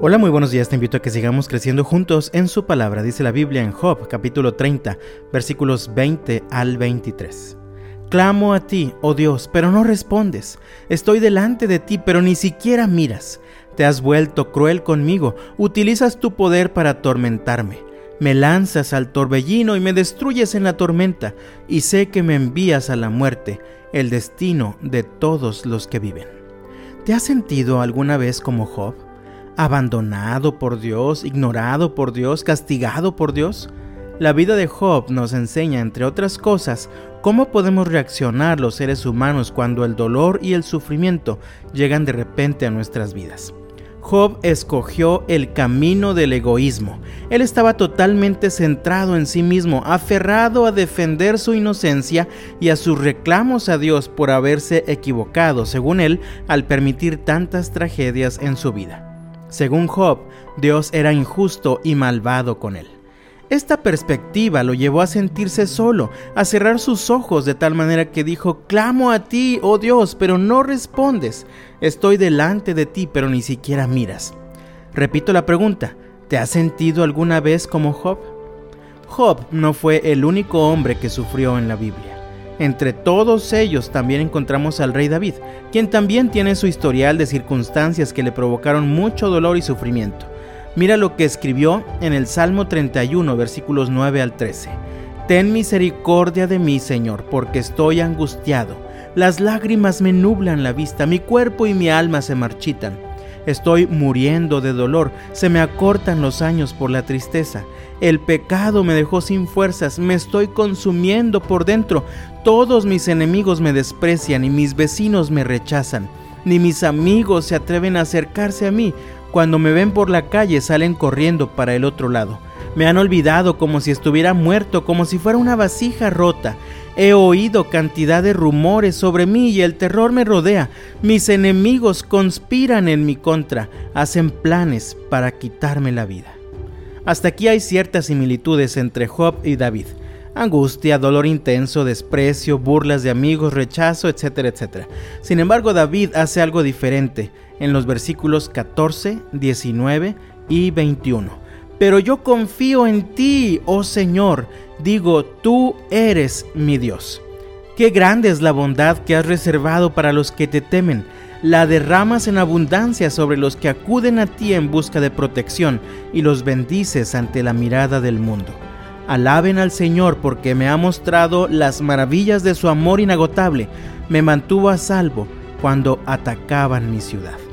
Hola, muy buenos días. Te invito a que sigamos creciendo juntos en su palabra. Dice la Biblia en Job, capítulo 30, versículos 20 al 23. Clamo a ti, oh Dios, pero no respondes. Estoy delante de ti, pero ni siquiera miras. Te has vuelto cruel conmigo. Utilizas tu poder para atormentarme. Me lanzas al torbellino y me destruyes en la tormenta, y sé que me envías a la muerte, el destino de todos los que viven. ¿Te has sentido alguna vez como Job? Abandonado por Dios, ignorado por Dios, castigado por Dios? La vida de Job nos enseña, entre otras cosas, cómo podemos reaccionar los seres humanos cuando el dolor y el sufrimiento llegan de repente a nuestras vidas. Job escogió el camino del egoísmo. Él estaba totalmente centrado en sí mismo, aferrado a defender su inocencia y a sus reclamos a Dios por haberse equivocado, según él, al permitir tantas tragedias en su vida. Según Job, Dios era injusto y malvado con él. Esta perspectiva lo llevó a sentirse solo, a cerrar sus ojos de tal manera que dijo, Clamo a ti, oh Dios, pero no respondes. Estoy delante de ti, pero ni siquiera miras. Repito la pregunta, ¿te has sentido alguna vez como Job? Job no fue el único hombre que sufrió en la Biblia. Entre todos ellos también encontramos al rey David, quien también tiene su historial de circunstancias que le provocaron mucho dolor y sufrimiento. Mira lo que escribió en el Salmo 31, versículos 9 al 13. Ten misericordia de mí, Señor, porque estoy angustiado. Las lágrimas me nublan la vista, mi cuerpo y mi alma se marchitan. Estoy muriendo de dolor, se me acortan los años por la tristeza. El pecado me dejó sin fuerzas, me estoy consumiendo por dentro. Todos mis enemigos me desprecian y mis vecinos me rechazan. Ni mis amigos se atreven a acercarse a mí. Cuando me ven por la calle salen corriendo para el otro lado. Me han olvidado como si estuviera muerto, como si fuera una vasija rota. He oído cantidad de rumores sobre mí y el terror me rodea. Mis enemigos conspiran en mi contra, hacen planes para quitarme la vida. Hasta aquí hay ciertas similitudes entre Job y David. Angustia, dolor intenso, desprecio, burlas de amigos, rechazo, etcétera, etcétera. Sin embargo, David hace algo diferente en los versículos 14, 19 y 21 pero yo confío en ti, oh Señor. Digo, tú eres mi Dios. Qué grande es la bondad que has reservado para los que te temen. La derramas en abundancia sobre los que acuden a ti en busca de protección y los bendices ante la mirada del mundo. Alaben al Señor porque me ha mostrado las maravillas de su amor inagotable. Me mantuvo a salvo cuando atacaban mi ciudad.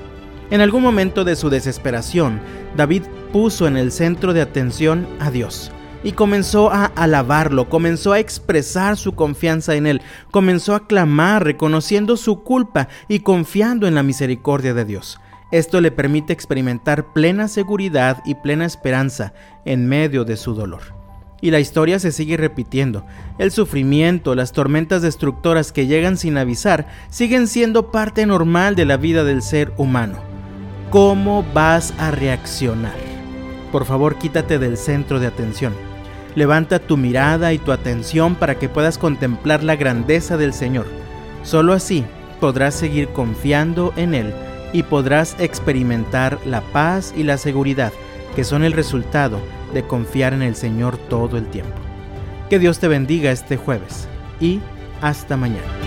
En algún momento de su desesperación, David puso en el centro de atención a Dios y comenzó a alabarlo, comenzó a expresar su confianza en Él, comenzó a clamar reconociendo su culpa y confiando en la misericordia de Dios. Esto le permite experimentar plena seguridad y plena esperanza en medio de su dolor. Y la historia se sigue repitiendo. El sufrimiento, las tormentas destructoras que llegan sin avisar, siguen siendo parte normal de la vida del ser humano. ¿Cómo vas a reaccionar? por favor quítate del centro de atención. Levanta tu mirada y tu atención para que puedas contemplar la grandeza del Señor. Solo así podrás seguir confiando en Él y podrás experimentar la paz y la seguridad que son el resultado de confiar en el Señor todo el tiempo. Que Dios te bendiga este jueves y hasta mañana.